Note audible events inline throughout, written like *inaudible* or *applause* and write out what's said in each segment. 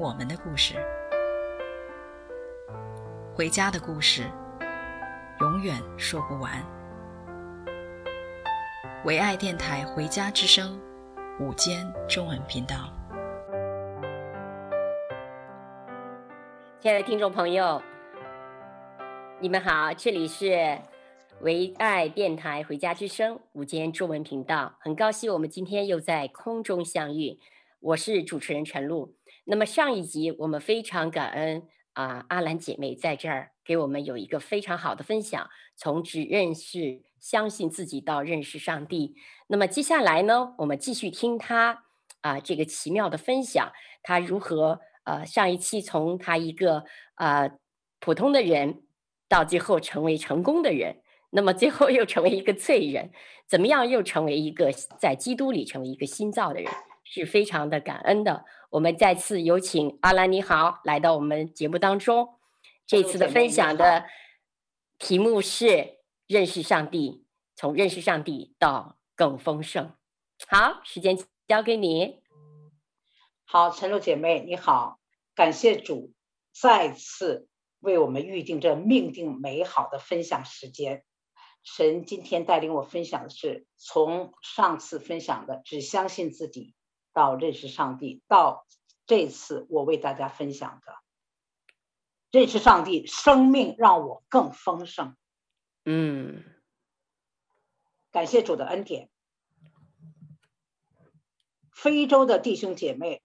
我们的故事，回家的故事，永远说不完。唯爱电台《回家之声》午间中文频道，亲爱的听众朋友，你们好，这里是唯爱电台《回家之声》午间中文频道，很高兴我们今天又在空中相遇。我是主持人陈露。那么上一集我们非常感恩啊，阿兰姐妹在这儿给我们有一个非常好的分享，从只认识。相信自己到认识上帝。那么接下来呢，我们继续听她啊、这个奇妙的分享，他如何呃上一期从他一个呃普通的人，到最后成为成功的人，那么最后又成为一个罪人，怎么样又成为一个在基督里成为一个新造的人，是非常的感恩的。我们再次有请阿兰你好来到我们节目当中，这次的分享的题目是。认识上帝，从认识上帝到更丰盛。好，时间交给你。好，陈露姐妹你好，感谢主再次为我们预定这命定美好的分享时间。神今天带领我分享的是从上次分享的只相信自己到认识上帝，到这次我为大家分享的认识上帝，生命让我更丰盛。嗯，感谢主的恩典。非洲的弟兄姐妹、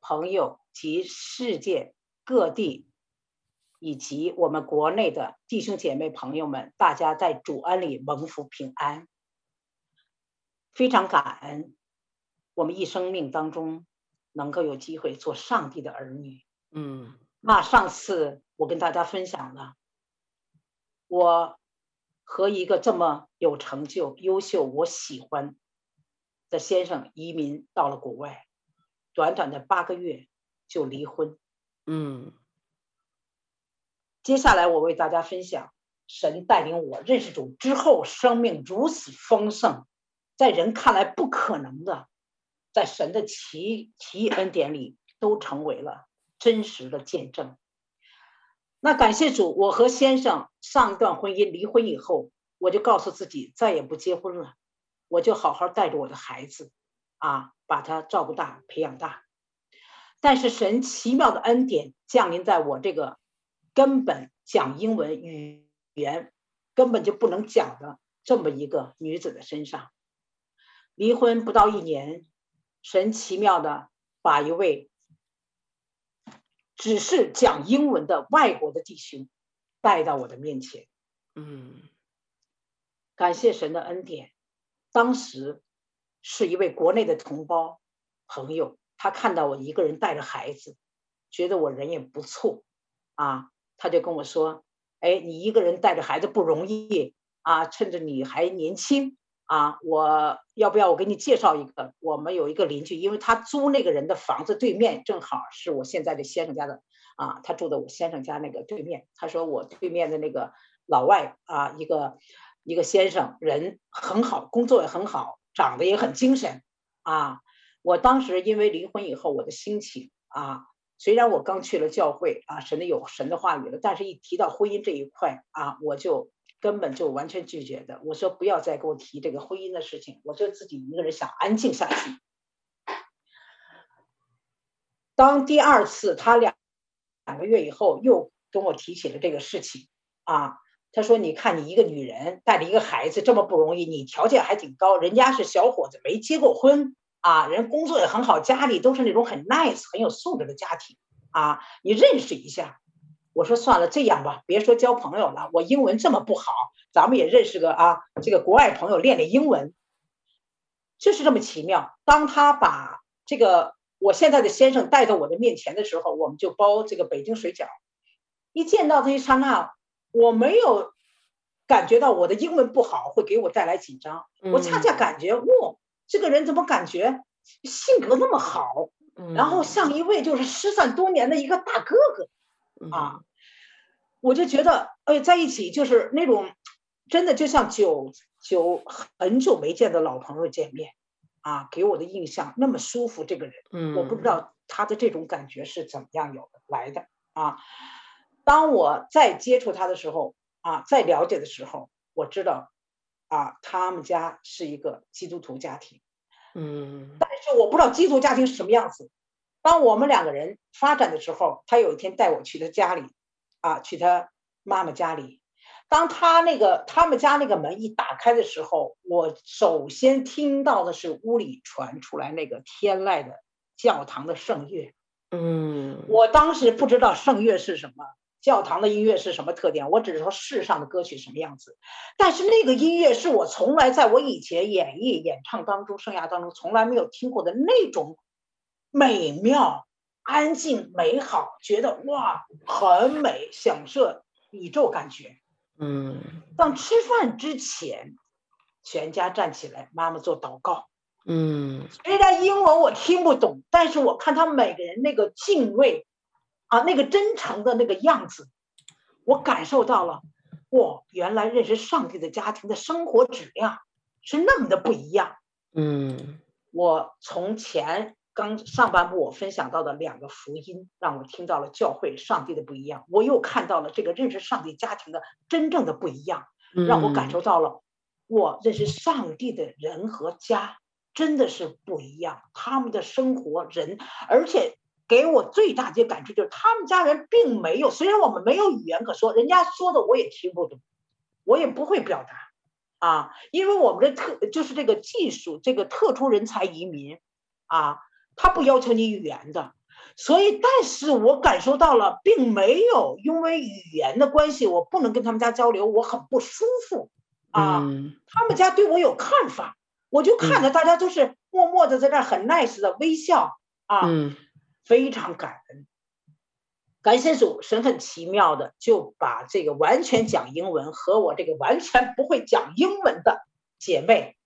朋友及世界各地，以及我们国内的弟兄姐妹朋友们，大家在主恩里蒙福平安。非常感恩，我们一生命当中能够有机会做上帝的儿女。嗯，那上次我跟大家分享了，我。和一个这么有成就、优秀、我喜欢的先生移民到了国外，短短的八个月就离婚。嗯，接下来我为大家分享神带领我认识主之后，生命如此丰盛，在人看来不可能的，在神的奇奇恩典里都成为了真实的见证。那感谢主，我和先生上一段婚姻离婚以后，我就告诉自己再也不结婚了，我就好好带着我的孩子，啊，把他照顾大、培养大。但是神奇妙的恩典降临在我这个根本讲英文语言根本就不能讲的这么一个女子的身上。离婚不到一年，神奇妙的把一位。只是讲英文的外国的弟兄带到我的面前，嗯，感谢神的恩典。当时是一位国内的同胞朋友，他看到我一个人带着孩子，觉得我人也不错，啊，他就跟我说：“哎，你一个人带着孩子不容易啊，趁着你还年轻。”啊，我要不要我给你介绍一个？我们有一个邻居，因为他租那个人的房子对面正好是我现在的先生家的啊，他住在我先生家那个对面。他说我对面的那个老外啊，一个一个先生人很好，工作也很好，长得也很精神啊。我当时因为离婚以后，我的心情啊，虽然我刚去了教会啊，神的有神的话语了，但是一提到婚姻这一块啊，我就。根本就完全拒绝的。我说不要再给我提这个婚姻的事情，我就自己一个人想安静下去。当第二次他两两个月以后又跟我提起了这个事情啊，他说：“你看你一个女人带着一个孩子这么不容易，你条件还挺高，人家是小伙子没结过婚啊，人工作也很好，家里都是那种很 nice 很有素质的家庭啊，你认识一下。”我说算了，这样吧，别说交朋友了，我英文这么不好，咱们也认识个啊，这个国外朋友练练英文，就是这么奇妙。当他把这个我现在的先生带到我的面前的时候，我们就包这个北京水饺。一见到他一刹那，我没有感觉到我的英文不好会给我带来紧张，我恰恰感觉，哇，这个人怎么感觉性格那么好，然后像一位就是失散多年的一个大哥哥，啊，我就觉得，哎，在一起就是那种，真的就像久久很久没见的老朋友见面。啊，给我的印象那么舒服，这个人，嗯，我不知道他的这种感觉是怎么样有的来的啊。当我再接触他的时候，啊，再了解的时候，我知道，啊，他们家是一个基督徒家庭，嗯，但是我不知道基督徒家庭是什么样子。当我们两个人发展的时候，他有一天带我去他家里，啊，去他妈妈家里。当他那个他们家那个门一打开的时候，我首先听到的是屋里传出来那个天籁的教堂的圣乐。嗯，我当时不知道圣乐是什么，教堂的音乐是什么特点，我只是说世上的歌曲什么样子。但是那个音乐是我从来在我以前演绎演唱当中生涯当中从来没有听过的那种美妙、安静、美好，觉得哇很美，享受宇宙感觉。嗯，当吃饭之前，全家站起来，妈妈做祷告。嗯，虽然英文我听不懂，但是我看他每个人那个敬畏，啊，那个真诚的那个样子，我感受到了，哇，原来认识上帝的家庭的生活质量是那么的不一样。嗯，我从前。刚上半部我分享到的两个福音，让我听到了教会上帝的不一样。我又看到了这个认识上帝家庭的真正的不一样，让我感受到了我认识上帝的人和家真的是不一样。他们的生活人，而且给我最大的感触就是他们家人并没有，虽然我们没有语言可说，人家说的我也听不懂，我也不会表达啊，因为我们的特就是这个技术，这个特殊人才移民啊。他不要求你语言的，所以，但是我感受到了，并没有因为语言的关系，我不能跟他们家交流，我很不舒服啊。嗯、他们家对我有看法，我就看着大家都是默默的在那很 nice 的微笑啊，嗯、非常感恩。感谢主，神很奇妙的就把这个完全讲英文和我这个完全不会讲英文的姐妹，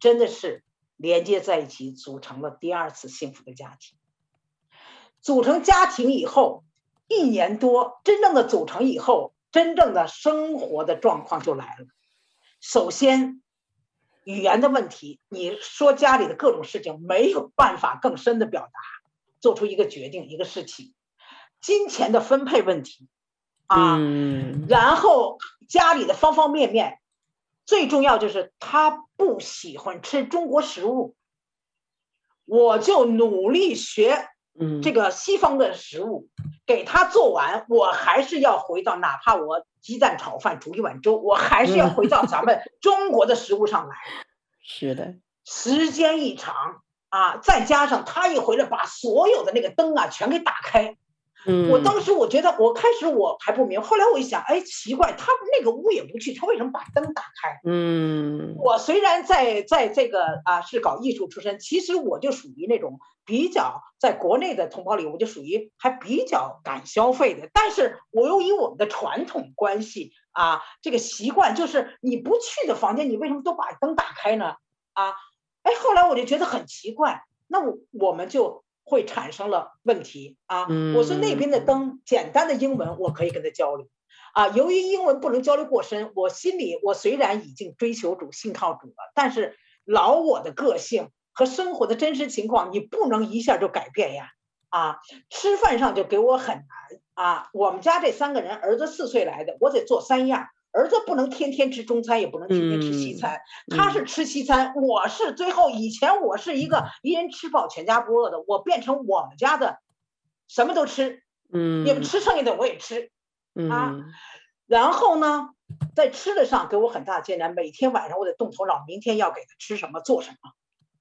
真的是。连接在一起，组成了第二次幸福的家庭。组成家庭以后，一年多，真正的组成以后，真正的生活的状况就来了。首先，语言的问题，你说家里的各种事情没有办法更深的表达，做出一个决定，一个事情。金钱的分配问题，啊，然后家里的方方面面。最重要就是他不喜欢吃中国食物，我就努力学，这个西方的食物，给他做完，我还是要回到，哪怕我鸡蛋炒饭煮一碗粥，我还是要回到咱们 *laughs* 中国的食物上来。是的，时间一长啊，再加上他一回来，把所有的那个灯啊全给打开。嗯，我当时我觉得，我开始我还不明白，后来我一想，哎，奇怪，他那个屋也不去，他为什么把灯打开？嗯，我虽然在在这个啊是搞艺术出身，其实我就属于那种比较在国内的同胞里，我就属于还比较敢消费的，但是我又以我们的传统关系啊，这个习惯就是你不去的房间，你为什么都把灯打开呢？啊，哎，后来我就觉得很奇怪，那我我们就。会产生了问题啊！我说那边的灯，简单的英文我可以跟他交流，啊，由于英文不能交流过深，我心里我虽然已经追求主、信靠主了，但是老我的个性和生活的真实情况，你不能一下就改变呀！啊，吃饭上就给我很难啊！我们家这三个人，儿子四岁来的，我得做三样。儿子不能天天吃中餐，也不能天天吃西餐。嗯、他是吃西餐，嗯、我是最后以前我是一个一人吃饱全家不饿的，我变成我们家的什么都吃，嗯，你们吃剩下的我也吃，嗯、啊，然后呢，在吃的上给我很大的艰难，每天晚上我得动头脑，明天要给他吃什么，做什么，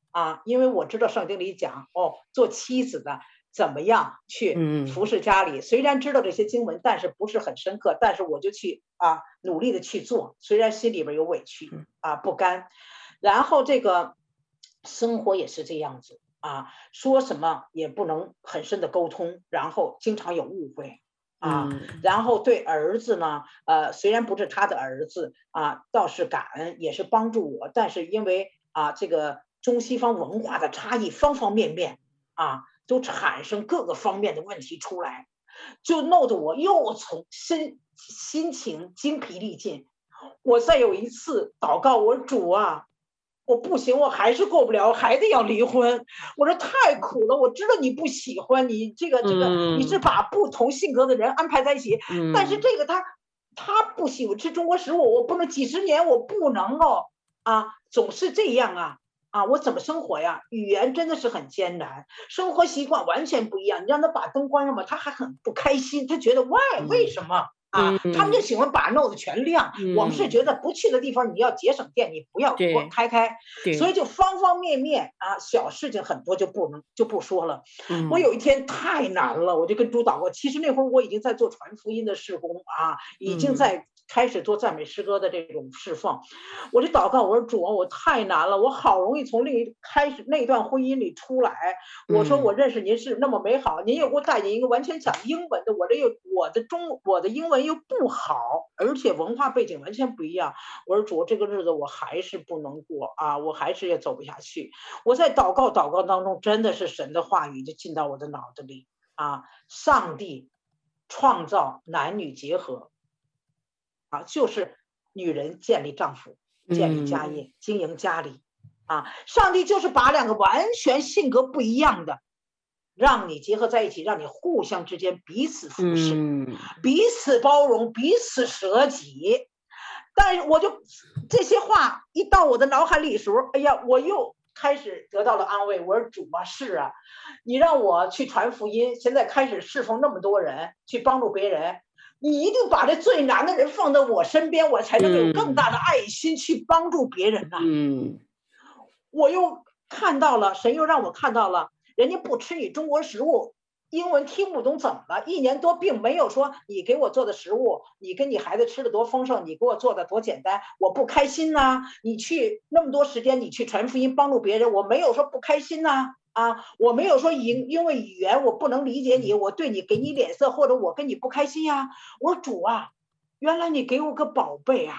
啊，因为我知道圣经里讲哦，做妻子的。怎么样去服侍家里？虽然知道这些经文，但是不是很深刻。但是我就去啊，努力的去做。虽然心里边有委屈啊，不甘。然后这个生活也是这样子啊，说什么也不能很深的沟通，然后经常有误会啊，然后对儿子呢，呃，虽然不是他的儿子啊，倒是感恩，也是帮助我，但是因为啊，这个中西方文化的差异，方方面面啊，都产生各个方面的问题出来，就弄得我又从身心情精疲力尽。我再有一次祷告，我主啊。我不行，我还是过不了，还得要离婚。我说太苦了，我知道你不喜欢你这个这个，你是把不同性格的人安排在一起，嗯、但是这个他他不喜欢吃中国食物，我不能几十年我不能够啊，总是这样啊啊，我怎么生活呀？语言真的是很艰难，生活习惯完全不一样。你让他把灯关上吧，他还很不开心，他觉得 why 为什么？啊，他们就喜欢把弄得全亮。嗯、我们是觉得不去的地方，你要节省电，你不要开开。所以就方方面面啊，小事情很多就不能就不说了。嗯、我有一天太难了，我就跟主祷告。其实那会儿我已经在做传福音的事工啊，已经在。开始做赞美诗歌的这种释放，我就祷告，我说主啊，我太难了，我好容易从另一开始那段婚姻里出来。我说我认识您是那么美好，您又给我带进一个完全讲英文的，我这又我的中我的英文又不好，而且文化背景完全不一样。我说主，这个日子我还是不能过啊，我还是也走不下去。我在祷告祷告当中，真的是神的话语就进到我的脑子里啊，上帝创造男女结合。啊，就是女人建立丈夫，建立家业，经营家里，啊，上帝就是把两个完全性格不一样的，让你结合在一起，让你互相之间彼此服侍，彼此包容，彼此舍己。但是我就这些话一到我的脑海里的时候，哎呀，我又开始得到了安慰。我说主啊，是啊，你让我去传福音，现在开始侍奉那么多人，去帮助别人。你一定把这最难的人放在我身边，我才能有更大的爱心去帮助别人呐。嗯，我又看到了，神又让我看到了，人家不吃你中国食物，英文听不懂怎么了？一年多并没有说你给我做的食物，你跟你孩子吃的多丰盛，你给我做的多简单，我不开心呐。你去那么多时间，你去传福音帮助别人，我没有说不开心呐。啊，我没有说因因为语言我不能理解你，我对你给你脸色，或者我跟你不开心呀。我说主啊，原来你给我个宝贝啊！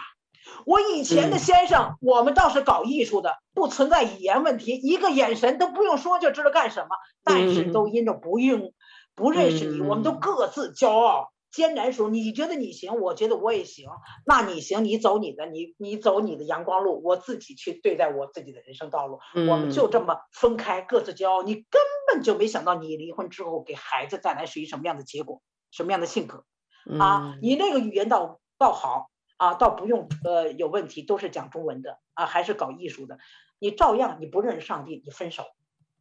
我以前的先生，我们倒是搞艺术的，不存在语言问题，一个眼神都不用说就知道干什么，但是都因着不用不认识你，我们都各自骄傲。艰难时候，你觉得你行，我觉得我也行。那你行，你走你的，你你走你的阳光路，我自己去对待我自己的人生道路。嗯、我们就这么分开，各自骄傲。你根本就没想到，你离婚之后给孩子带来是一什么样的结果，什么样的性格。啊，你那个语言倒倒好啊，倒不用呃有问题，都是讲中文的啊，还是搞艺术的，你照样你不认识上帝，你分手。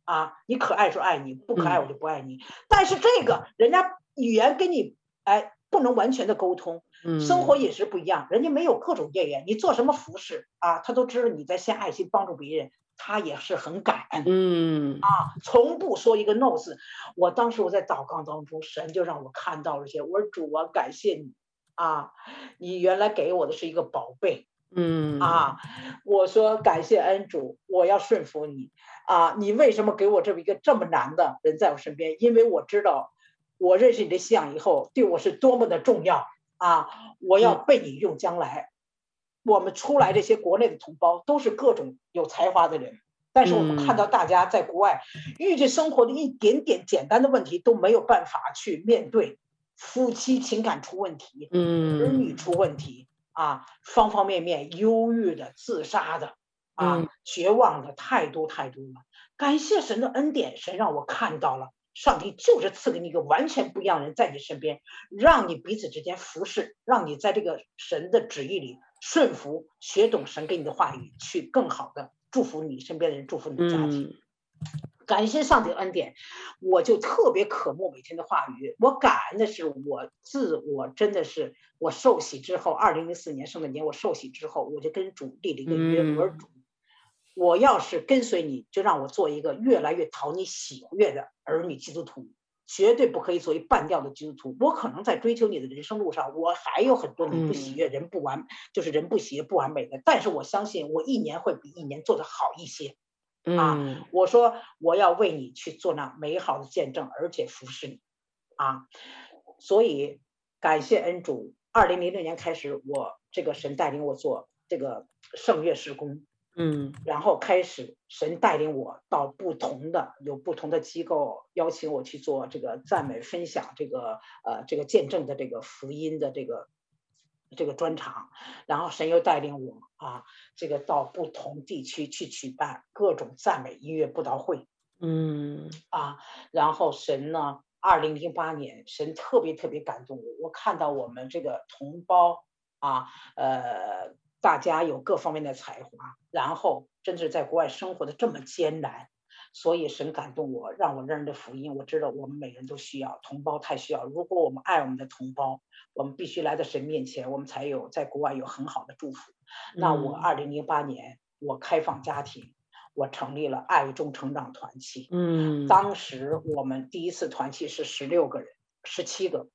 啊，你可爱说爱你，不可爱我就不爱你。嗯、但是这个人家语言跟你。哎，不能完全的沟通，生活饮食不一样。人家没有各种业缘，你做什么服饰啊，他都知道你在献爱心帮助别人，他也是很感恩。嗯啊，从不说一个 no 字。我当时我在祷告当中，神就让我看到了些。我说主啊，感谢你啊，你原来给我的是一个宝贝。嗯啊，我说感谢恩主，我要顺服你啊。你为什么给我这么一个这么难的人在我身边？因为我知道。我认识你的信仰以后，对我是多么的重要啊！我要被你用将来。我们出来这些国内的同胞都是各种有才华的人，但是我们看到大家在国外遇见生活的一点点简单的问题都没有办法去面对，夫妻情感出问题，嗯儿女出问题啊，方方面面忧郁的、自杀的啊，绝望的太多太多了。感谢神的恩典，神让我看到了。上帝就是赐给你一个完全不一样的人在你身边，让你彼此之间服侍，让你在这个神的旨意里顺服，学懂神给你的话语，去更好的祝福你身边的人，祝福你的家庭。感谢上帝的恩典，我就特别渴慕每天的话语。我感恩的是，我自我真的是我受洗之后，二零零四年圣诞节我受洗之后，我就跟主立了一个约，我说主。我要是跟随你，就让我做一个越来越讨你喜悦的儿女基督徒，绝对不可以做一半吊的基督徒。我可能在追求你的人生路上，我还有很多你不喜悦、人不完，就是人不喜悦不完美的。但是我相信，我一年会比一年做得好一些。啊，嗯我说我要为你去做那美好的见证，而且服侍你啊，所以感谢恩主，二零零六年开始，我这个神带领我做这个圣乐施工。嗯然后开始，神带领我到不同的有不同的机构邀请我去做这个赞美分享，这个呃这个见证的这个福音的这个这个专场，然后神又带领我啊，这个到不同地区去举办各种赞美音乐布道会嗯啊，然后神呢，二零零八年神特别特别感动我，我看到我们这个同胞啊，呃。大家有各方面的才华，然后真是在国外生活的这么艰难，所以神感动我，让我认识福音。我知道我们每人都需要同胞，太需要。如果我们爱我们的同胞，我们必须来到神面前，我们才有在国外有很好的祝福。嗯、那我二零零八年我开放家庭，我成立了爱中成长团契。嗯，当时我们第一次团契是十六个人，十七个。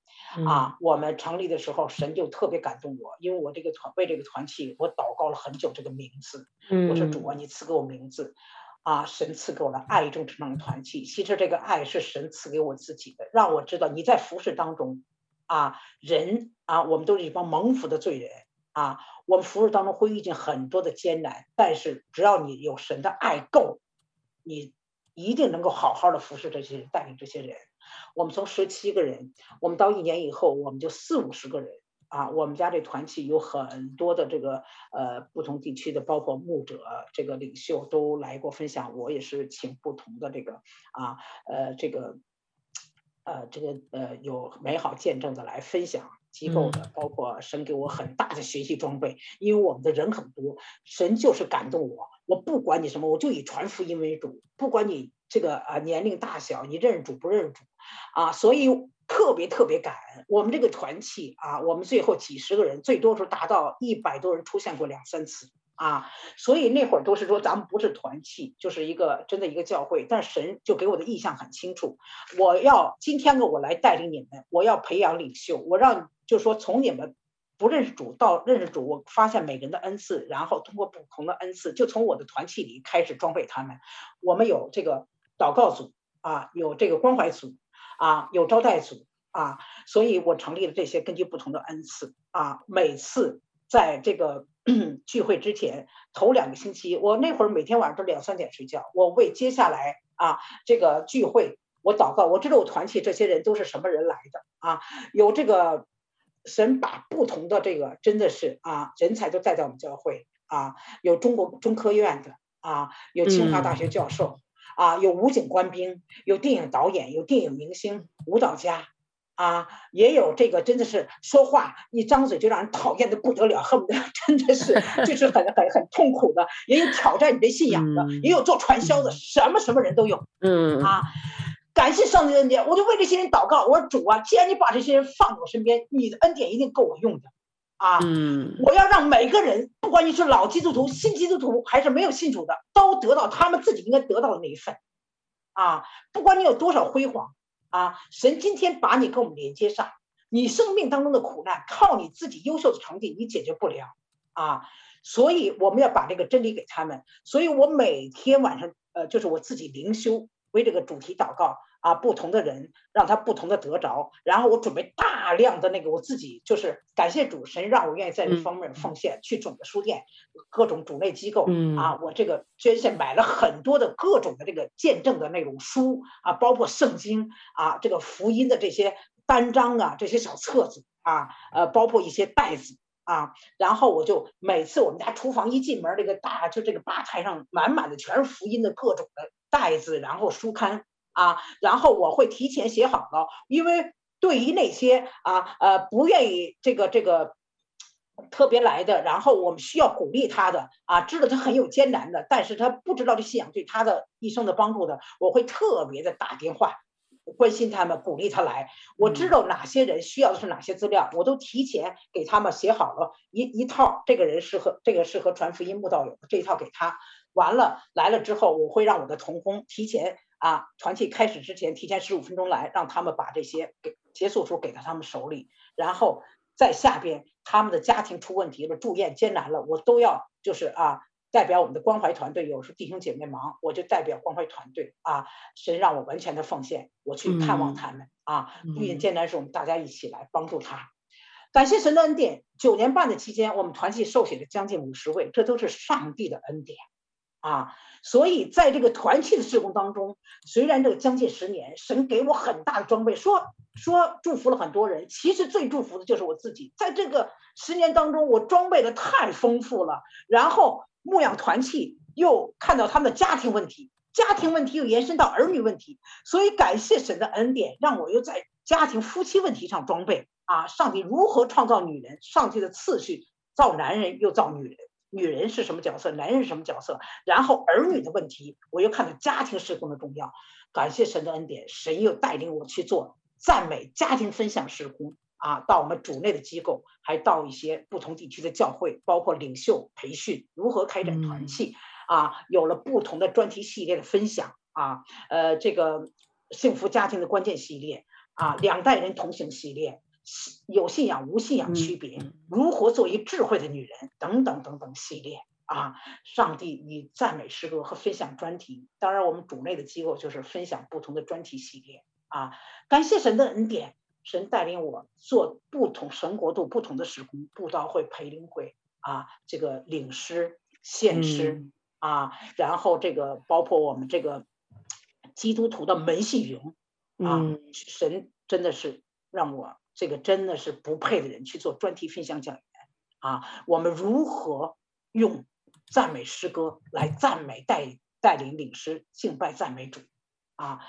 啊，我们成立的时候，神就特别感动我，因为我这个团为这个团契，我祷告了很久这个名字。我说主啊，你赐给我名字，啊，神赐给我的爱中成长团契。其实这个爱是神赐给我自己的，让我知道你在服侍当中，啊，人啊，我们都是一帮蒙福的罪人啊，我们服侍当中会遇见很多的艰难，但是只要你有神的爱够，你一定能够好好的服侍这些人，带领这些人。我们从十七个人，我们到一年以后，我们就四五十个人啊。我们家这团契有很多的这个呃不同地区的，包括牧者、这个领袖都来过分享。我也是请不同的这个啊呃这个呃这个呃有美好见证的来分享机构的，包括神给我很大的学习装备，因为我们的人很多，神就是感动我，我不管你什么，我就以传福音为主，不管你。这个啊，年龄大小，你认主不认主，啊，所以特别特别感恩我们这个团契啊，我们最后几十个人，最多时候达到一百多人，出现过两三次啊，所以那会儿都是说咱们不是团契，就是一个真的一个教会，但神就给我的意向很清楚，我要今天呢，我来带领你们，我要培养领袖，我让就说从你们不认识主到认识主，我发现每个人的恩赐，然后通过不同的恩赐，就从我的团契里开始装备他们，我们有这个。祷告组啊，有这个关怀组啊，有招待组啊，所以我成立了这些，根据不同的恩赐啊，每次在这个 *clears throat* 聚会之前头两个星期，我那会儿每天晚上都两三点睡觉，我为接下来啊这个聚会我祷告，我知道我团契这些人都是什么人来的啊，有这个神把不同的这个真的是啊人才都带到我们教会啊，有中国中科院的啊，有清华大学教授。嗯啊，有武警官兵，有电影导演，有电影明星，舞蹈家，啊，也有这个真的是说话一张嘴就让人讨厌的不得了，恨不得 *laughs* 真的是就是很很很痛苦的，也有挑战你的信仰的，也有做传销的，什么什么人都有。嗯啊，感谢上帝的恩典，我就为这些人祷告。我说主啊，既然你把这些人放在我身边，你的恩典一定够我用的。啊，嗯，我要让每个人，不管你是老基督徒、新基督徒，还是没有信主的，都得到他们自己应该得到的那一份。啊，不管你有多少辉煌，啊，神今天把你跟我们连接上，你生命当中的苦难，靠你自己优秀的成绩你解决不了。啊，所以我们要把这个真理给他们。所以我每天晚上，呃，就是我自己灵修，为这个主题祷告。啊，不同的人让他不同的得着，然后我准备大量的那个我自己就是感谢主神让我愿意在这方面奉献，去种的书店，各种主内机构啊，我这个捐献买了很多的各种的这个见证的那种书啊，包括圣经啊，这个福音的这些单张啊，这些小册子啊，呃，包括一些袋子啊，然后我就每次我们家厨房一进门，这个大就这个吧台上满满的全是福音的各种的袋子，然后书刊。啊，然后我会提前写好了，因为对于那些啊呃不愿意这个这个特别来的，然后我们需要鼓励他的啊，知道他很有艰难的，但是他不知道这信仰对他的一生的帮助的，我会特别的打电话关心他们，鼓励他来。我知道哪些人需要的是哪些资料，我都提前给他们写好了一一套，这个人适合这个适合传福音慕道友这一套给他。完了来了之后，我会让我的同工提前。啊，团契开始之前提前十五分钟来，让他们把这些给结束时候给到他们手里，然后在下边他们的家庭出问题了，住院艰难了，我都要就是啊代表我们的关怀团队，有时候弟兄姐妹忙，我就代表关怀团队啊，神让我完全的奉献，我去探望他们、嗯、啊，遇见艰难时，我们大家一起来帮助他。感谢神的恩典，九年半的期间，我们团契受洗了将近五十位，这都是上帝的恩典啊。所以在这个团契的事工当中，虽然这个将近十年，神给我很大的装备，说说祝福了很多人，其实最祝福的就是我自己。在这个十年当中，我装备的太丰富了，然后牧养团契又看到他们的家庭问题，家庭问题又延伸到儿女问题，所以感谢神的恩典，让我又在家庭夫妻问题上装备。啊，上帝如何创造女人？上帝的次序造男人又造女人，女人是什么角色？男人是什么角色？然后儿女的问题，我又看到家庭事工的重要。感谢神的恩典，神又带领我去做赞美家庭分享事工啊，到我们主内的机构，还到一些不同地区的教会，包括领袖培训，如何开展团契、嗯、啊，有了不同的专题系列的分享啊，呃，这个幸福家庭的关键系列啊，两代人同行系列。有信仰无信仰区别，如何做一智慧的女人等等等等系列啊！上帝以赞美诗歌和分享专题，当然我们主内的机构就是分享不同的专题系列啊！感谢神的恩典，神带领我做不同神国度不同的时空，布道会、培灵会啊，这个领诗、献诗、嗯、啊，然后这个包括我们这个基督徒的门系营啊、嗯，神真的是让我。这个真的是不配的人去做专题分享讲员啊！我们如何用赞美诗歌来赞美带带领领诗敬拜赞美主啊？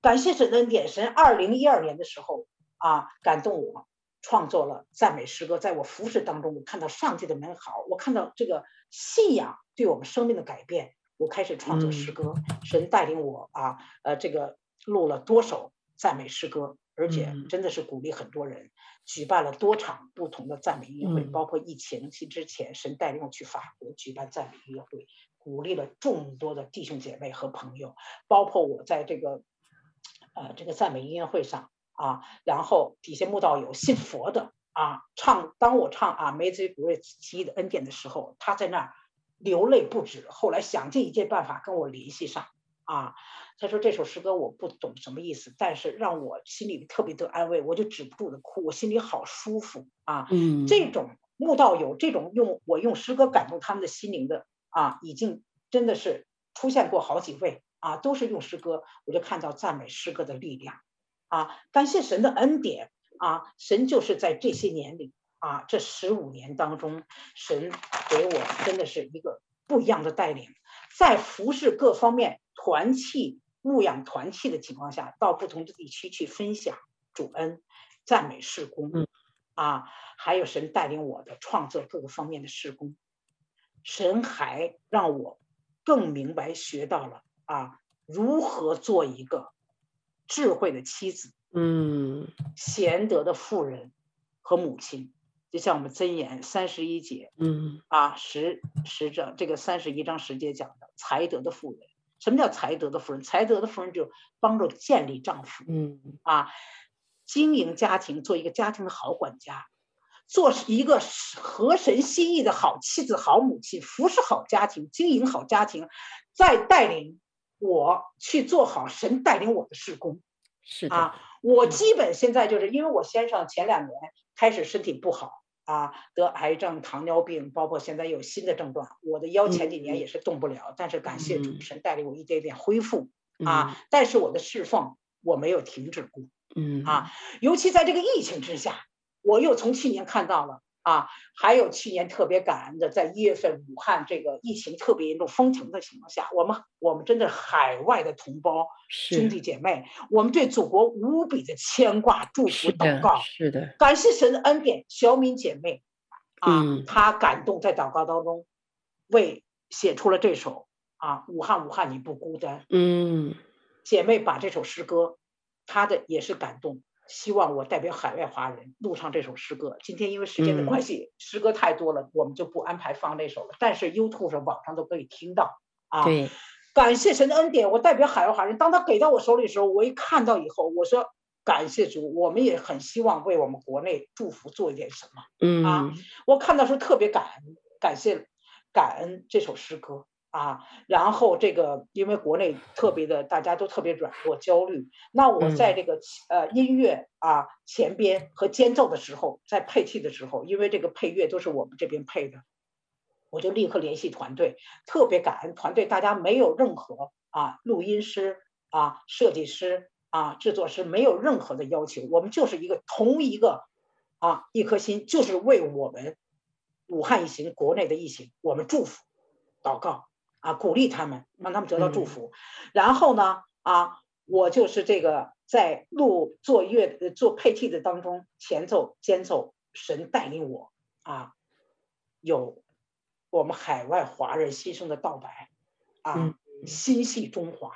感谢神的恩典，神二零一二年的时候啊，感动我创作了赞美诗歌，在我服饰当中，我看到上帝的美好，我看到这个信仰对我们生命的改变，我开始创作诗歌，神带领我啊，呃，这个录了多首赞美诗歌。而且真的是鼓励很多人，嗯、举办了多场不同的赞美音乐会，嗯、包括疫情期之前，神带领我去法国举办赞美音乐会，鼓励了众多的弟兄姐妹和朋友，包括我在这个，呃，这个赞美音乐会上啊，然后底下慕道友信佛的啊，唱，当我唱啊，Amazing Grace 奇异的恩典的时候，他在那儿流泪不止，后来想尽一切办法跟我联系上。啊，他说这首诗歌我不懂什么意思，但是让我心里特别得安慰，我就止不住的哭，我心里好舒服啊。嗯，这种慕道友这种用我用诗歌感动他们的心灵的啊，已经真的是出现过好几位啊，都是用诗歌，我就看到赞美诗歌的力量啊，感谢神的恩典啊，神就是在这些年里啊，这十五年当中，神给我真的是一个不一样的带领，在服侍各方面。团契牧养团契的情况下，到不同的地区去分享主恩、赞美事工，啊，还有神带领我的创作各个方面的事工，神还让我更明白学到了啊，如何做一个智慧的妻子，嗯，贤德的妇人和母亲，就像我们箴言三十一节，嗯，啊十十章这个三十一章十节讲的才德的妇人。什么叫才德的妇人？才德的妇人就帮助建立丈夫，嗯啊，经营家庭，做一个家庭的好管家，做一个合神心意的好妻子、好母亲，服侍好家庭，经营好家庭，再带领我去做好神带领我的事工。是啊，我基本现在就是因为我先生前两年开始身体不好。啊，得癌症、糖尿病，包括现在有新的症状。我的腰前几年也是动不了，嗯、但是感谢主神带领我一点点恢复、嗯、啊。但是我的侍奉我没有停止过，嗯啊，尤其在这个疫情之下，我又从去年看到了。啊，还有去年特别感恩的，在一月份武汉这个疫情特别严重封城的情况下，我们我们真的海外的同胞兄弟姐妹，我们对祖国无比的牵挂、祝福、祷告。是的，感谢神的恩典。小敏姐妹啊，她感动在祷告当中，为写出了这首啊，武汉武汉你不孤单。嗯，姐妹把这首诗歌，她的也是感动。希望我代表海外华人录唱这首诗歌。今天因为时间的关系，嗯、诗歌太多了，我们就不安排放那首了。但是 YouTube 上网上都可以听到啊。对，感谢神的恩典，我代表海外华人。当他给到我手里的时候，我一看到以后，我说感谢主，我们也很希望为我们国内祝福做一点什么。嗯啊，我看到时候特别感恩，感谢感恩这首诗歌啊。然后这个因为国内特别的大家都特别软弱焦虑，那我在这个、嗯、呃音乐啊前边和间奏的时候，在配器的时候，因为这个配乐都是我们这边配的，我就立刻联系团队，特别感恩团队，大家没有任何啊录音师啊设计师啊制作师没有任何的要求，我们就是一个同一个。啊，一颗心就是为我们武汉疫情国内的疫情，我们祝福、祷告啊，鼓励他们，让他们得到祝福。嗯、然后呢，啊，我就是这个在录做乐做配器的当中，前奏、间奏，神带领我啊，有我们海外华人心声的道白啊，嗯、心系中华。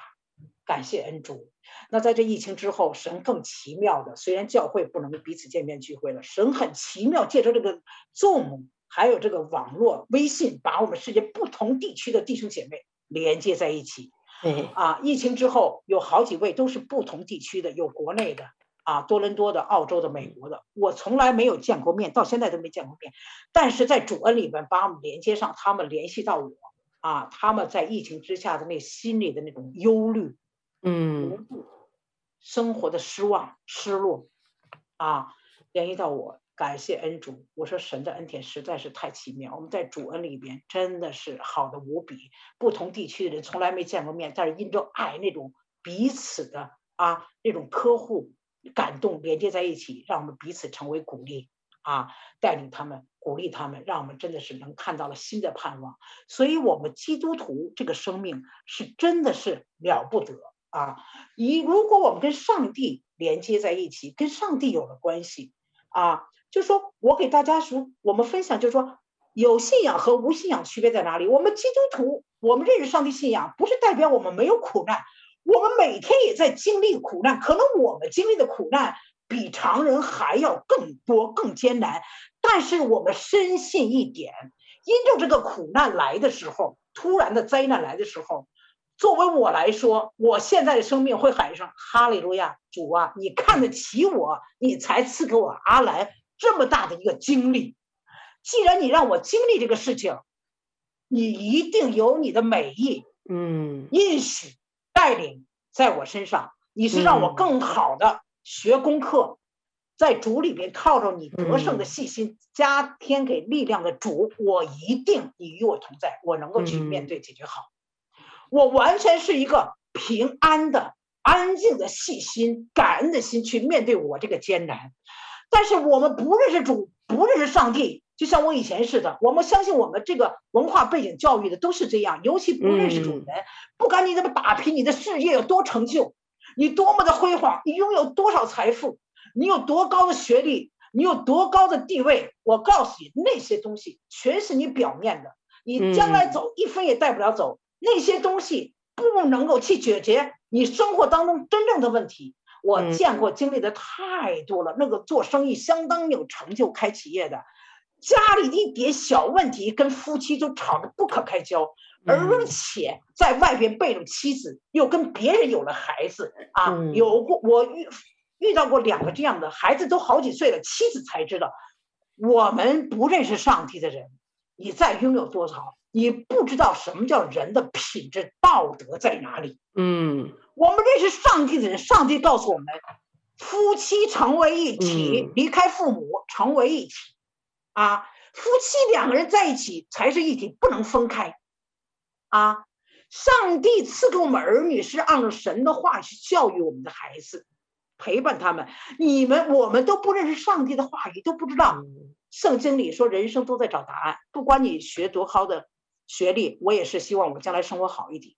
感谢恩主。那在这疫情之后，神更奇妙的，虽然教会不能彼此见面聚会了，神很奇妙，借着这个 Zoom，还有这个网络微信，把我们世界不同地区的弟兄姐妹连接在一起。嗯啊，疫情之后有好几位都是不同地区的，有国内的啊，多伦多的、澳洲的、美国的，我从来没有见过面，到现在都没见过面，但是在主恩里面把我们连接上，他们联系到我啊，他们在疫情之下的那心里的那种忧虑。嗯，生活的失望、失落，啊，联系到我，感谢恩主。我说神的恩典实在是太奇妙，我们在主恩里边真的是好的无比。不同地区的人从来没见过面，但是因着爱那种彼此的啊那种呵护、感动连接在一起，让我们彼此成为鼓励啊，带领他们、鼓励他们，让我们真的是能看到了新的盼望。所以，我们基督徒这个生命是真的是了不得。啊，一如果我们跟上帝连接在一起，跟上帝有了关系，啊，就说我给大家说，我们分享，就是说有信仰和无信仰区别在哪里？我们基督徒，我们认识上帝信仰，不是代表我们没有苦难，我们每天也在经历苦难，可能我们经历的苦难比常人还要更多、更艰难，但是我们深信一点，因着这个苦难来的时候，突然的灾难来的时候。作为我来说，我现在的生命会喊一声哈利路亚，主啊，你看得起我，你才赐给我阿兰这么大的一个经历。既然你让我经历这个事情，你一定有你的美意，嗯，应许带领在我身上。你是让我更好的学功课，在主里面靠着你得胜的信心，加添给力量的主，我一定你与我同在，我能够去面对解决好。我完全是一个平安的、安静的、细心、感恩的心去面对我这个艰难。但是我们不认识主，不认识上帝，就像我以前似的。我们相信我们这个文化背景教育的都是这样，尤其不认识主人，不管你怎么打拼，你的事业有多成就，你多么的辉煌，你拥有多少财富，你有多高的学历，你有多高的地位，我告诉你，那些东西全是你表面的，你将来走一分也带不了走。那些东西不能够去解决你生活当中真正的问题。我见过经历的太多了，那个做生意相当有成就、开企业的，家里一点小问题跟夫妻就吵得不可开交，而且在外边背着妻子，又跟别人有了孩子啊，有过我遇遇到过两个这样的孩子都好几岁了，妻子才知道，我们不认识上帝的人，你再拥有多少？你不知道什么叫人的品质道德在哪里？嗯，我们认识上帝的人，上帝告诉我们，夫妻成为一体，离开父母成为一体，啊，夫妻两个人在一起才是一体，不能分开，啊，上帝赐给我们儿女是按照神的话去教育我们的孩子，陪伴他们。你们我们都不认识上帝的话语，都不知道圣经里说人生都在找答案，不管你学多高的。学历，我也是希望我将来生活好一点。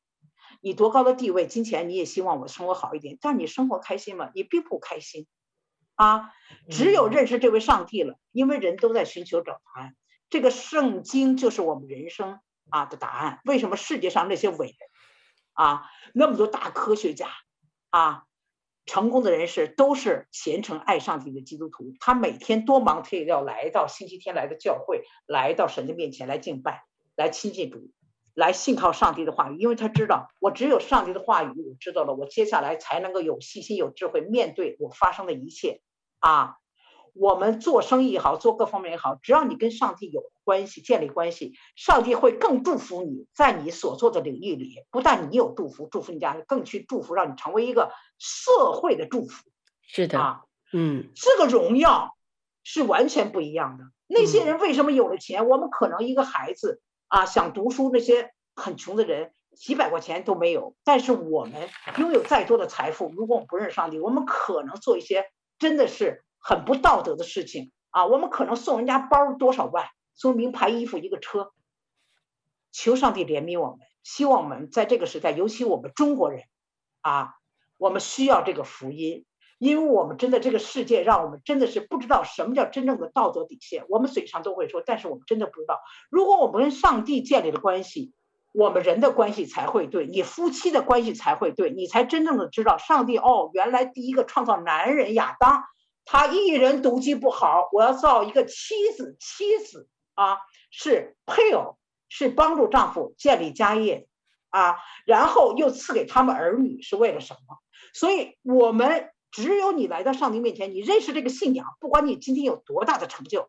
你多高的地位、金钱，你也希望我生活好一点。但你生活开心吗？你并不开心，啊！只有认识这位上帝了，因为人都在寻求找答案。这个圣经就是我们人生啊的答案。为什么世界上那些伟人啊，那么多大科学家啊，成功的人士都是虔诚爱上帝的基督徒？他每天多忙，他也要来到星期天来的教会，来到神的面前来敬拜。来亲近主，来信靠上帝的话语，因为他知道，我只有上帝的话语，我知道了，我接下来才能够有信心、有智慧面对我发生的一切。啊，我们做生意也好，做各方面也好，只要你跟上帝有关系，建立关系，上帝会更祝福你，在你所做的领域里，不但你有祝福，祝福你家人，更去祝福，让你成为一个社会的祝福。是的，啊，嗯，这个荣耀是完全不一样的。那些人为什么有了钱？嗯，我们可能一个孩子啊，想读书，那些很穷的人，几百块钱都没有。但是我们拥有再多的财富，如果我们不认识上帝，我们可能做一些真的是。很不道德的事情啊！我们可能送人家包多少万，送名牌衣服一个车。求上帝怜悯我们，希望我们在这个时代，尤其我们中国人，啊，我们需要这个福音，因为我们真的这个世界让我们真的是不知道什么叫真正的道德底线。我们嘴上都会说，但是我们真的不知道。如果我们跟上帝建立了关系，我们人的关系才会对，你夫妻的关系才会对，你才真正的知道上帝哦，原来第一个创造男人亚当。他一人独居不好，我要造一个妻子。妻子啊，是配偶，是帮助丈夫建立家业啊，然后又赐给他们儿女，是为了什么？所以，我们只有你来到上帝面前，你认识这个信仰，不管你今天有多大的成就，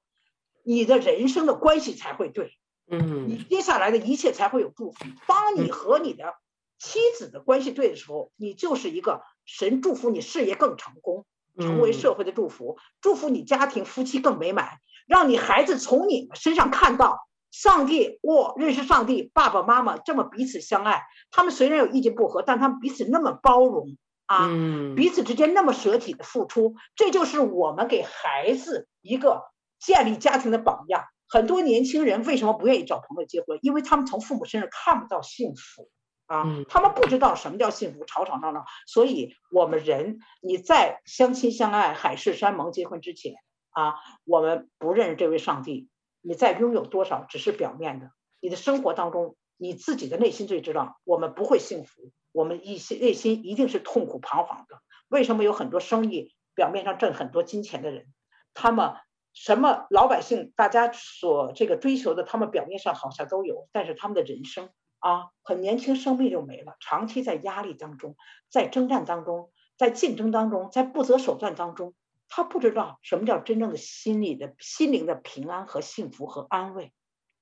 你的人生的关系才会对，嗯，你接下来的一切才会有祝福。当你和你的妻子的关系对的时候，你就是一个神祝福你事业更成功。成为社会的祝福，祝福你家庭夫妻更美满，让你孩子从你身上看到上帝。我、哦、认识上帝，爸爸妈妈这么彼此相爱，他们虽然有意见不合，但他们彼此那么包容啊，彼此之间那么舍己的付出，这就是我们给孩子一个建立家庭的榜样。很多年轻人为什么不愿意找朋友结婚？因为他们从父母身上看不到幸福。啊，他们不知道什么叫幸福，吵吵闹闹。所以，我们人你在相亲相爱、海誓山盟结婚之前啊，我们不认识这位上帝。你在拥有多少，只是表面的。你的生活当中，你自己的内心最知道。我们不会幸福，我们一些内心一定是痛苦彷徨的。为什么有很多生意表面上挣很多金钱的人，他们什么老百姓大家所这个追求的，他们表面上好像都有，但是他们的人生。啊，很年轻，生命就没了。长期在压力当中，在征战当中，在竞争当中，在不择手段当中，他不知道什么叫真正的心理的心灵的平安和幸福和安慰。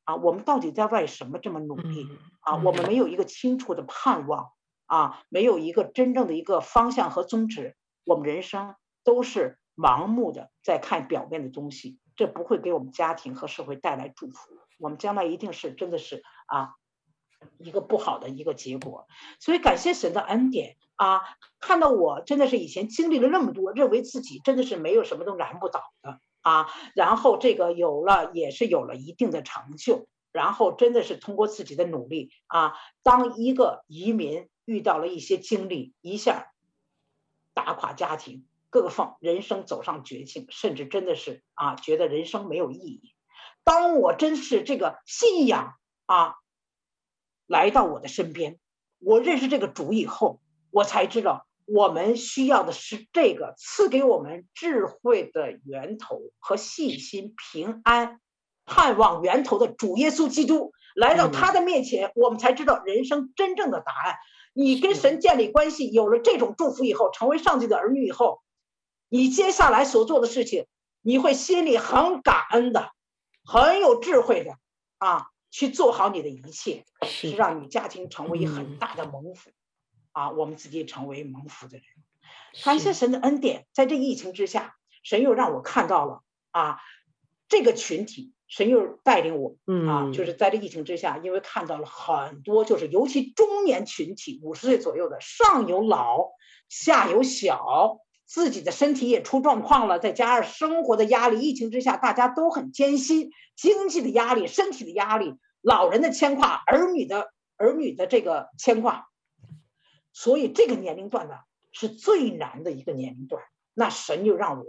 啊，我们到底在为什么这么努力？啊，我们没有一个清楚的盼望。啊，没有一个真正的一个方向和宗旨。我们人生都是盲目的在看表面的东西，这不会给我们家庭和社会带来祝福。我们将来一定是真的是啊。一个不好的一个结果，所以感谢神的恩典啊！看到我真的是以前经历了那么多，认为自己真的是没有什么都难不倒的啊，然后这个有了也是有了一定的成就，然后真的是通过自己的努力啊，当一个移民遇到了一些经历，一下打垮家庭，各个方人生走上绝境，甚至真的是啊，觉得人生没有意义。当我真是这个信仰啊。来到我的身边，我认识这个主以后，我才知道我们需要的是这个赐给我们智慧的源头和信心、平安、盼望源头的主耶稣基督。来到他的面前，我们才知道人生真正的答案。你跟神建立关系，有了这种祝福以后，成为上帝的儿女以后，你接下来所做的事情，你会心里很感恩的，很有智慧的啊。去做好你的一切，是让你家庭成为一很大的蒙福，啊，我们自己成为蒙福的人。感谢神的恩典，在这疫情之下，神又让我看到了啊，这个群体，神又带领我啊，就是在这疫情之下，因为看到了很多，就是尤其中年群体，五十岁左右的，上有老，下有小，自己的身体也出状况了，再加上生活的压力，疫情之下大家都很艰辛，经济的压力，身体的压力。老人的牵挂，儿女的儿女的这个牵挂，所以这个年龄段呢是最难的一个年龄段。那神就让我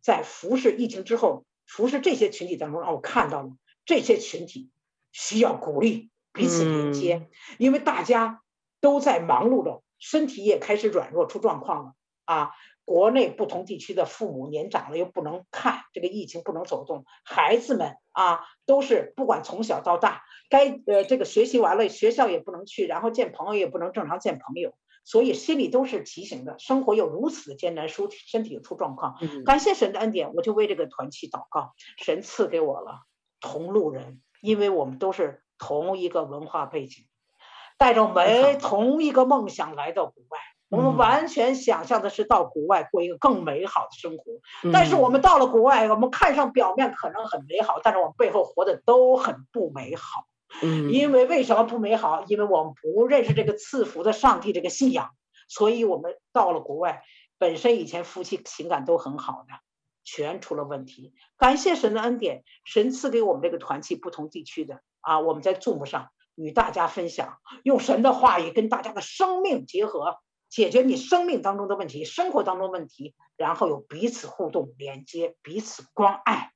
在服侍疫情之后，服侍这些群体当中，让我看到了这些群体需要鼓励，彼此连接，因为大家都在忙碌着，身体也开始软弱出状况了啊。国内不同地区的父母年长了又不能看这个疫情，不能走动，孩子们啊都是不管从小到大，该呃这个学习完了学校也不能去，然后见朋友也不能正常见朋友，所以心里都是提醒的。生活又如此的艰难，身身体又出状况，嗯感谢神的恩典，我就为这个团契祷告，神赐给我了同路人，因为我们都是同一个文化背景，带着美同一个梦想来到国外。我们完全想象的是到国外过一个更美好的生活，嗯但是我们到了国外，我们看上表面可能很美好，但是我们背后活的都很不美好。嗯，因为为什么不美好？因为我们不认识这个赐福的上帝这个信仰，所以我们到了国外，本身以前夫妻情感都很好的，全出了问题。感谢神的恩典，神赐给我们这个团契不同地区的啊，我们在 Zoom 上与大家分享，用神的话语跟大家的生命结合。解决你生命当中的问题，生活当中的问题，然后有彼此互动、连接、彼此关爱、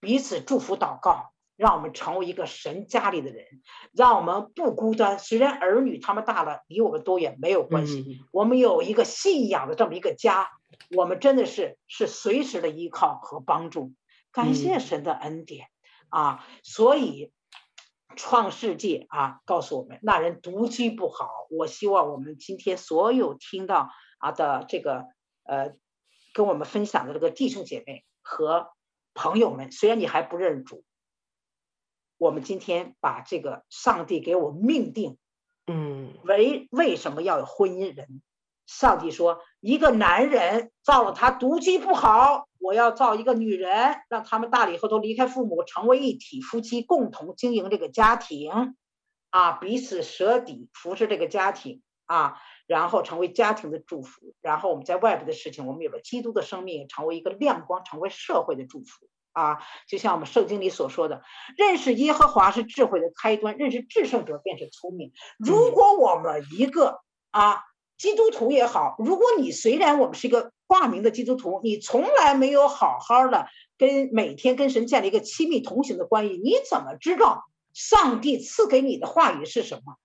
彼此祝福、祷告，让我们成为一个神家里的人，让我们不孤单。虽然儿女他们大了，离我们多远没有关系，我们有一个信仰的这么一个家，我们真的是是随时的依靠和帮助。感谢神的恩典啊！所以。创世纪啊，告诉我们那人独居不好。我希望我们今天所有听到啊的这个呃，跟我们分享的这个弟兄姐妹和朋友们，虽然你还不认主，我们今天把这个上帝给我命定，嗯，为为什么要有婚姻人？上帝说，一个男人造了他独居不好。我要造一个女人，让他们大了以后都离开父母，成为一体，夫妻共同经营这个家庭，啊，彼此舍底，服侍这个家庭，啊，然后成为家庭的祝福。然后我们在外边的事情，我们有了基督的生命，成为一个亮光，成为社会的祝福。啊，就像我们圣经里所说的，认识耶和华是智慧的开端，认识至圣者便是聪明。如果我们一个啊。基督徒也好，如果你虽然我们是一个挂名的基督徒，你从来没有好好的跟每天跟神建立一个亲密同行的关系，你怎么知道上帝赐给你的话语是什么？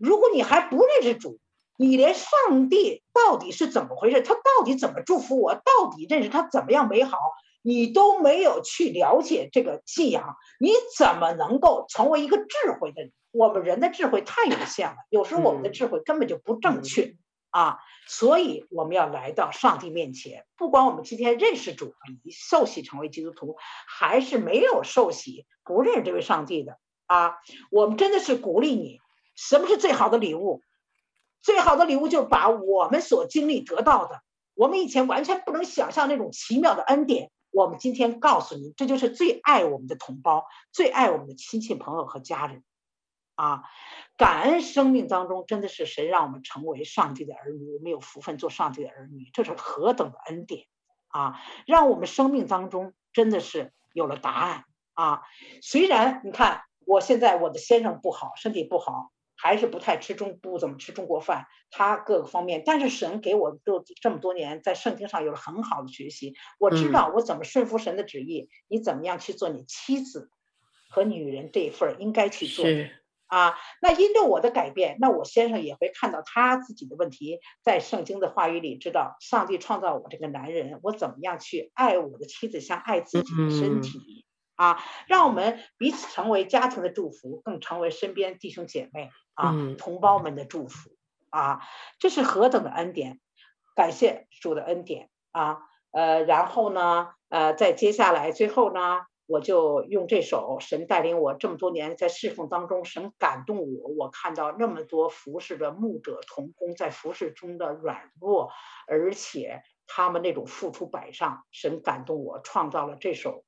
如果你还不认识主，你连上帝到底是怎么回事，他到底怎么祝福我，到底认识他怎么样美好，你都没有去了解这个信仰，你怎么能够成为一个智慧的人？我们人的智慧太有限了，有时候我们的智慧根本就不正确。啊，所以我们要来到上帝面前，不管我们今天认识主，已受洗成为基督徒，还是没有受洗，不认识这位上帝的啊，我们真的是鼓励你，什么是最好的礼物？最好的礼物就是把我们所经历得到的，我们以前完全不能想象那种奇妙的恩典，我们今天告诉你，这就是最爱我们的同胞，最爱我们的亲戚朋友和家人。啊，感恩生命当中真的是神让我们成为上帝的儿女，我们有福分做上帝的儿女，这是何等的恩典啊！让我们生命当中真的是有了答案啊！虽然你看我现在我的先生不好，身体不好，还是不太吃中不怎么吃中国饭，他各个方面，但是神给我都这么多年在圣经上有了很好的学习，我知道我怎么顺服神的旨意，你怎么样去做你妻子和女人这一份应该去做。啊，那因着我的改变，那我先生也会看到他自己的问题，在圣经的话语里知道，上帝创造我这个男人，我怎么样去爱我的妻子，像爱自己的身体啊，让我们彼此成为家庭的祝福，更成为身边弟兄姐妹啊同胞们的祝福啊，这是何等的恩典！感谢主的恩典啊，呃，然后呢，呃，在接下来最后呢。我就用这首神带领我这么多年在侍奉当中，神感动我，我看到那么多服侍的牧者同工在服侍中的软弱，而且他们那种付出百上，神感动我，创造了这首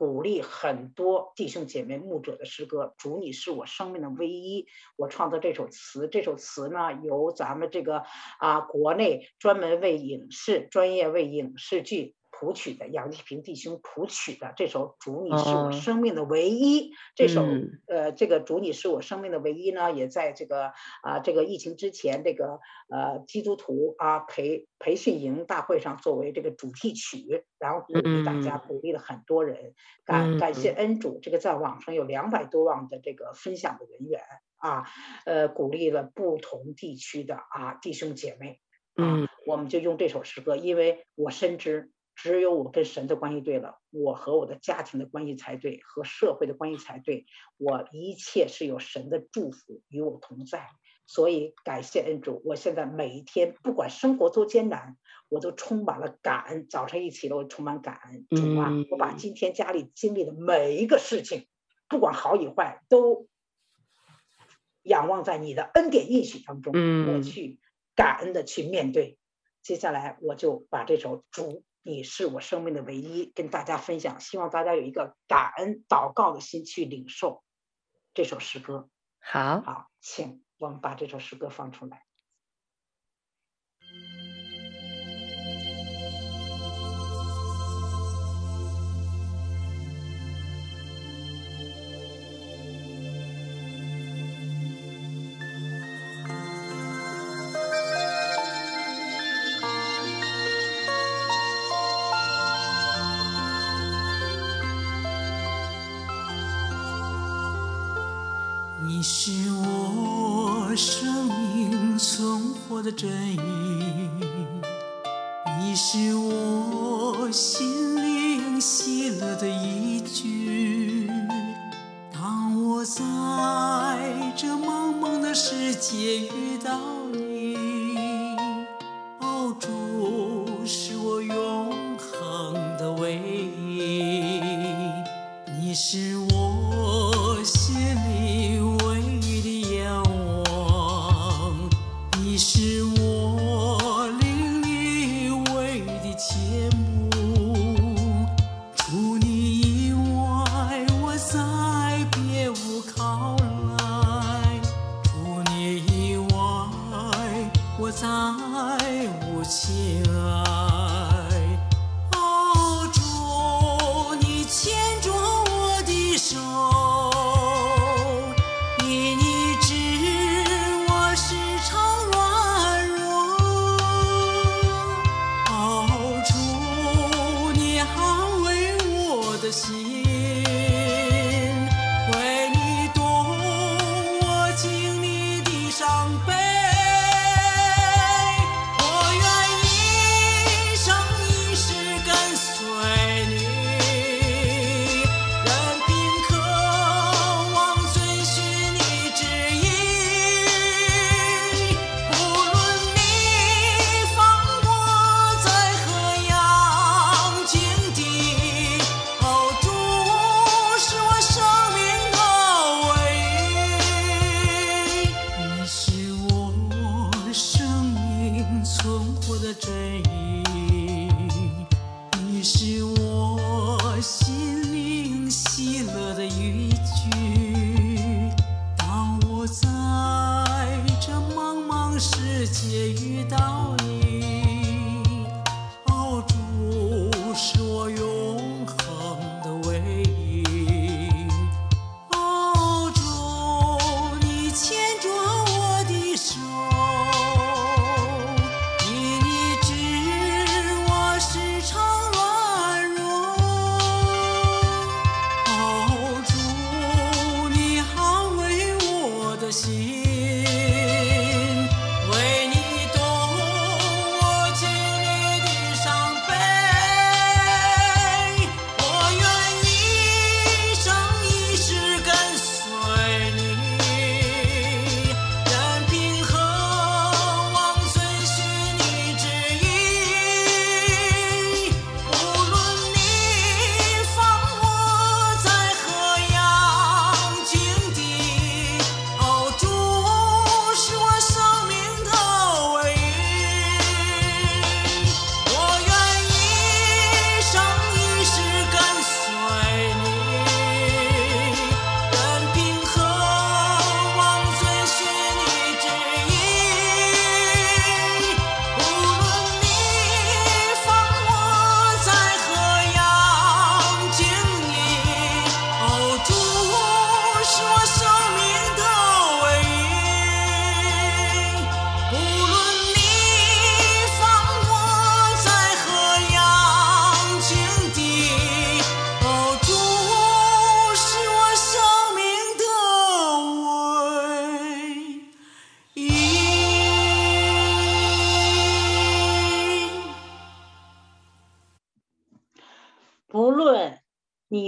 鼓励很多弟兄姐妹牧者的诗歌。主，你是我生命的唯一。我创作这首词，这首词呢，由咱们这个啊国内专门为影视专业为影视剧。谱曲的杨丽萍弟兄谱曲的这首《主你是我生命的唯一》哦，这首呃，这个《主你是我生命的唯一》呢，也在这个啊这个疫情之前，这个呃基督徒啊培培训营大会上作为这个主题曲，然后鼓励大家，鼓励了很多人，感感谢恩主，这个在网上有两百多万的这个分享的人员啊，呃，鼓励了不同地区的啊弟兄姐妹，啊，我们就用这首诗歌，因为我深知。只有我跟神的关系对了，我和我的家庭的关系才对，和社会的关系才对。我一切是有神的祝福与我同在，所以感谢恩主，我现在每一天不管生活多艰难，我都充满了感恩。早晨一起来，我充满感恩。主啊，我把今天家里经历的每一个事情，不管好与坏，都仰望在你的恩典应许当中，我去感恩的去面对。接下来我就把这首《主，你是我生命的唯一》跟大家分享，希望大家有一个感恩祷告的心去领受这首诗歌。好，好，请。我们把这首诗歌放出来。的真意，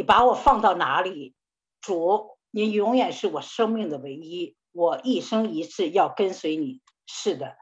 把我放到哪里，主，你永远是我生命的唯一。我一生一世要跟随你。是的，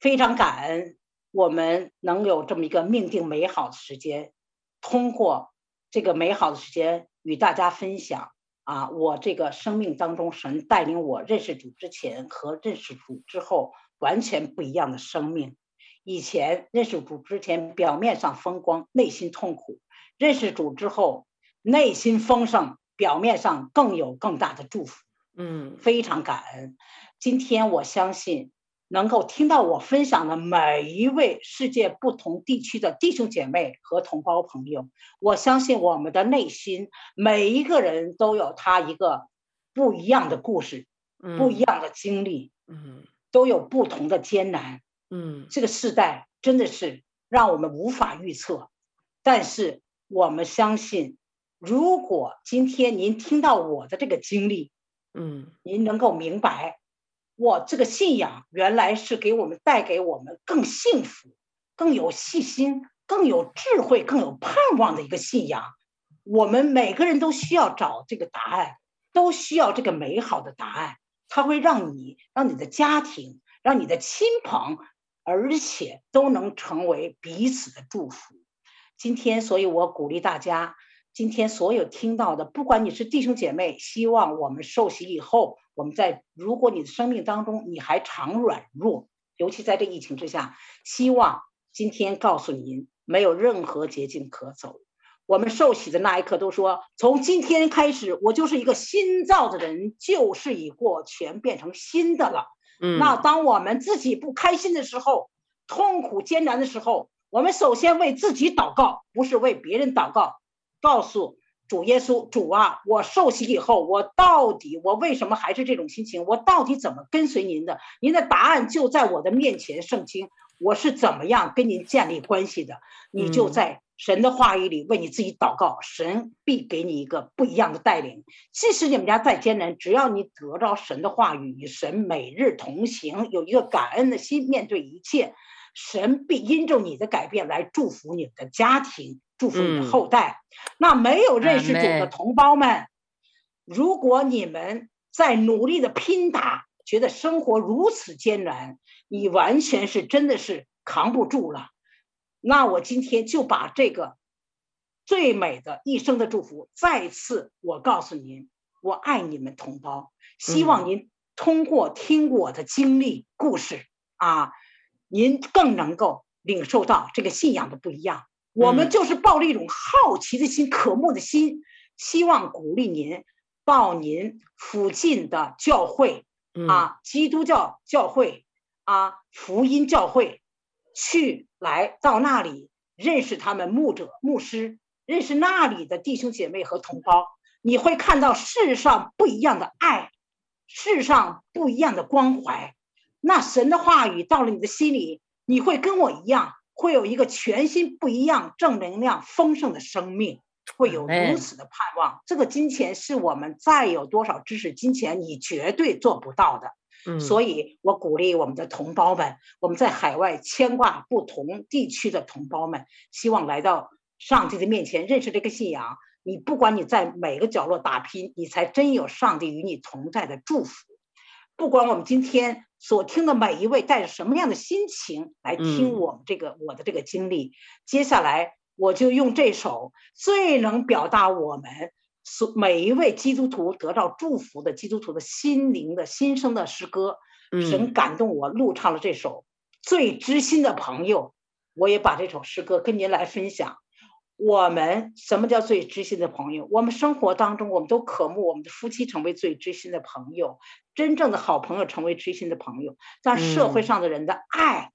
非常感恩我们能有这么一个命定美好的时间，通过这个美好的时间与大家分享啊，我这个生命当中神带领我认识主之前和认识主之后完全不一样的生命。以前认识主之前，表面上风光，内心痛苦；认识主之后，内心丰盛，表面上更有更大的祝福。嗯，非常感恩。今天我相信，能够听到我分享的每一位世界不同地区的弟兄姐妹和同胞朋友，我相信我们的内心每一个人都有他一个不一样的故事，嗯、不一样的经历，嗯，都有不同的艰难。嗯，这个时代真的是让我们无法预测，但是我们相信，如果今天您听到我的这个经历，嗯，您能够明白，我这个信仰原来是给我们带给我们更幸福、更有信心、更有智慧、更有盼望的一个信仰。我们每个人都需要找这个答案，都需要这个美好的答案，它会让你、让你的家庭、让你的亲朋。而且都能成为彼此的祝福。今天，所以我鼓励大家，今天所有听到的，不管你是弟兄姐妹，希望我们受洗以后，我们在如果你的生命当中你还常软弱，尤其在这疫情之下，希望今天告诉您，没有任何捷径可走。我们受洗的那一刻都说，从今天开始，我就是一个新造的人，旧事已过，全变成新的了。嗯，那当我们自己不开心的时候，痛苦艰难的时候，我们首先为自己祷告，不是为别人祷告。告诉主耶稣，主啊，我受洗以后，我到底我为什么还是这种心情？我到底怎么跟随您的？您的答案就在我的面前，圣经，我是怎么样跟您建立关系的？你就在。神的话语里为你自己祷告，神必给你一个不一样的带领。即使你们家再艰难，只要你得着神的话语，与神每日同行，有一个感恩的心面对一切，神必因着你的改变来祝福你的家庭，祝福你的后代。嗯、那没有认识主的同胞们，如果你们在努力的拼打，觉得生活如此艰难，你完全是真的是扛不住了。那我今天就把这个最美的一生的祝福再次，我告诉您，我爱你们同胞，希望您通过听我的经历故事啊，您更能够领受到这个信仰的不一样。我们就是抱着一种好奇的心、渴慕的心，希望鼓励您到您附近的教会啊，基督教教会啊，福音教会。去来到那里认识他们牧者、牧师，认识那里的弟兄姐妹和同胞，你会看到世上不一样的爱，世上不一样的关怀。那神的话语到了你的心里，你会跟我一样，会有一个全新不一样、正能量丰盛的生命，会有如此的盼望。这个金钱是我们再有多少知识、金钱，你绝对做不到的。所以，我鼓励我们的同胞们，我们在海外牵挂不同地区的同胞们，希望来到上帝的面前，认识这个信仰。你不管你在每个角落打拼，你才真有上帝与你同在的祝福。不管我们今天所听的每一位带着什么样的心情来听我们这个我的这个经历，接下来我就用这首最能表达我们。所每一位基督徒得到祝福的基督徒的心灵的心声的诗歌，神感动我录唱了这首最知心的朋友，我也把这首诗歌跟您来分享。我们什么叫最知心的朋友？我们生活当中，我们都渴慕我们的夫妻成为最知心的朋友，真正的好朋友成为知心的朋友，但社会上的人的爱。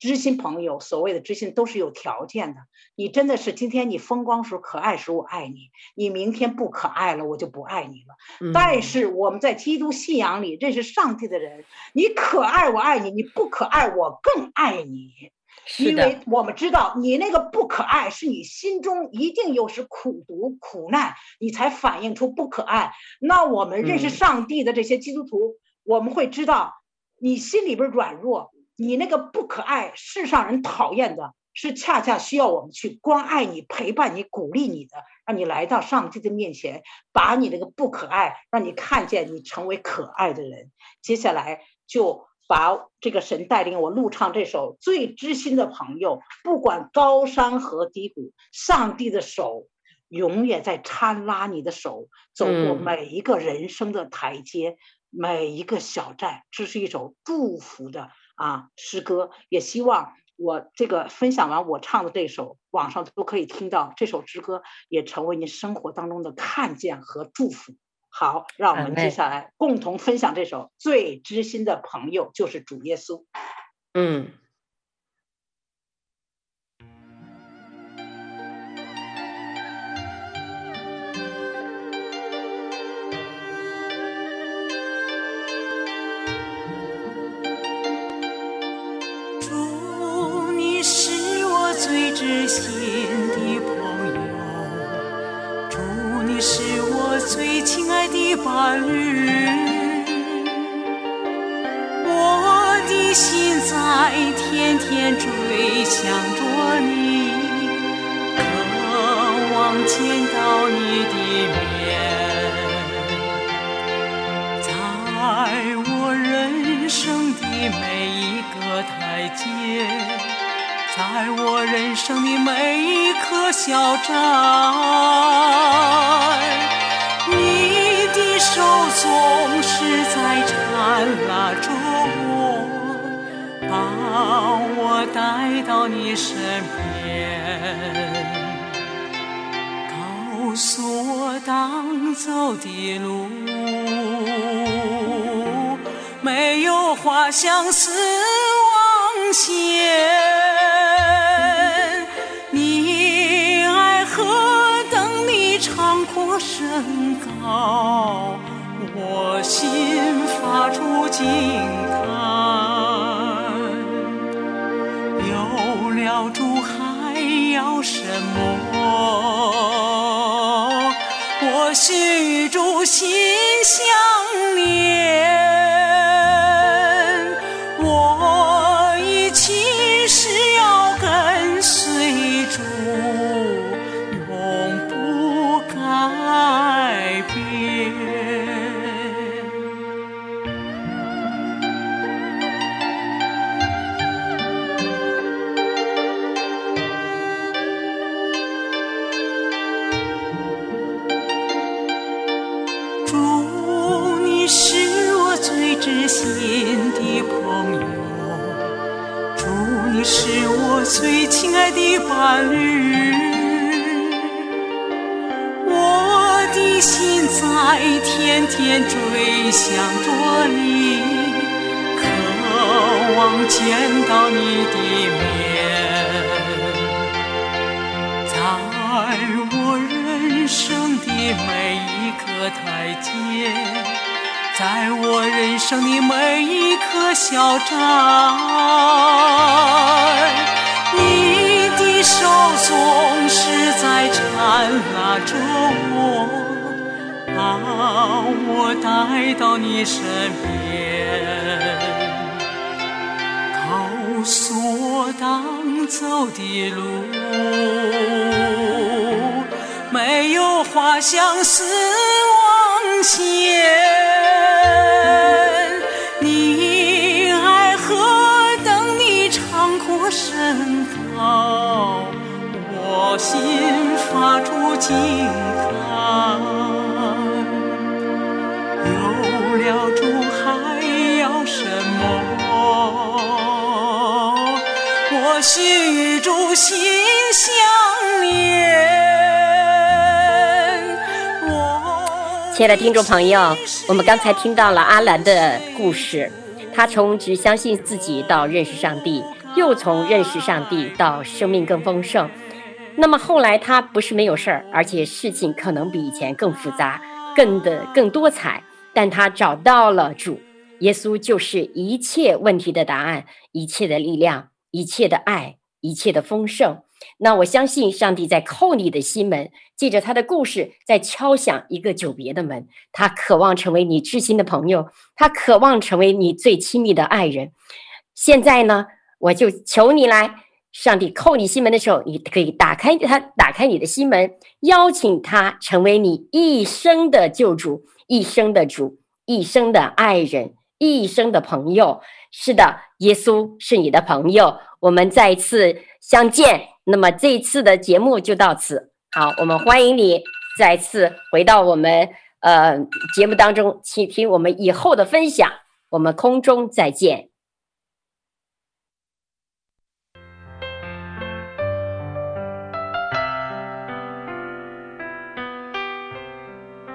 知心朋友，所谓的知心都是有条件的。你真的是今天你风光时可爱时我爱你，你明天不可爱了我就不爱你了。嗯、但是我们在基督信仰里认识上帝的人，你可爱我爱你，你不可爱我更爱你，因为我们知道你那个不可爱是你心中一定又是苦毒苦难，你才反映出不可爱。那我们认识上帝的这些基督徒，嗯、我们会知道你心里边软弱。你那个不可爱，世上人讨厌的，是恰恰需要我们去关爱你、陪伴你、鼓励你的，让你来到上帝的面前，把你那个不可爱，让你看见你成为可爱的人。接下来就把这个神带领我录唱这首《最知心的朋友》，不管高山和低谷，上帝的手永远在搀拉你的手，走过每一个人生的台阶，嗯、每一个小站。这是一首祝福的啊诗歌，也希望。我这个分享完我唱的这首，网上都可以听到这首诗歌，也成为你生活当中的看见和祝福。好，让我们接下来共同分享这首最知心的朋友，就是主耶稣。嗯。伴侣，我的心在天天追想着你，渴望见到你的面，在我人生的每一个台阶。在我人生的每一颗小站，手总是在缠拉着我，把我带到你身边，告诉我当走的路，没有花香似网线。我心发出惊叹。有了主还要什么？我须与主心想你是我最亲爱的伴侣，我的心在天天追想着你，渴望见到你的面，在我人生的每一个台阶，在我人生的每一颗小站。你的手总是在缠拉着我，把我带到你身边，告诉我当走的路，没有花香似网线。精彩，有了主还要什么？我须与主心相连。亲爱的听众朋友，我们刚才听到了阿兰的故事，他从只相信自己到认识上帝，又从认识上帝到生命更丰盛。那么后来他不是没有事儿，而且事情可能比以前更复杂、更的更多彩。但他找到了主耶稣，就是一切问题的答案，一切的力量，一切的爱，一切的丰盛。那我相信上帝在叩你的心门，借着他的故事在敲响一个久别的门。他渴望成为你知心的朋友，他渴望成为你最亲密的爱人。现在呢，我就求你来。上帝叩你心门的时候，你可以打开他，打开你的心门，邀请他成为你一生的救主，一生的主，一生的爱人，一生的朋友。是的，耶稣是你的朋友。我们再次相见。那么这一次的节目就到此。好，我们欢迎你再次回到我们呃节目当中，请听我们以后的分享。我们空中再见。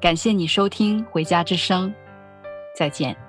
感谢你收听《回家之声》，再见。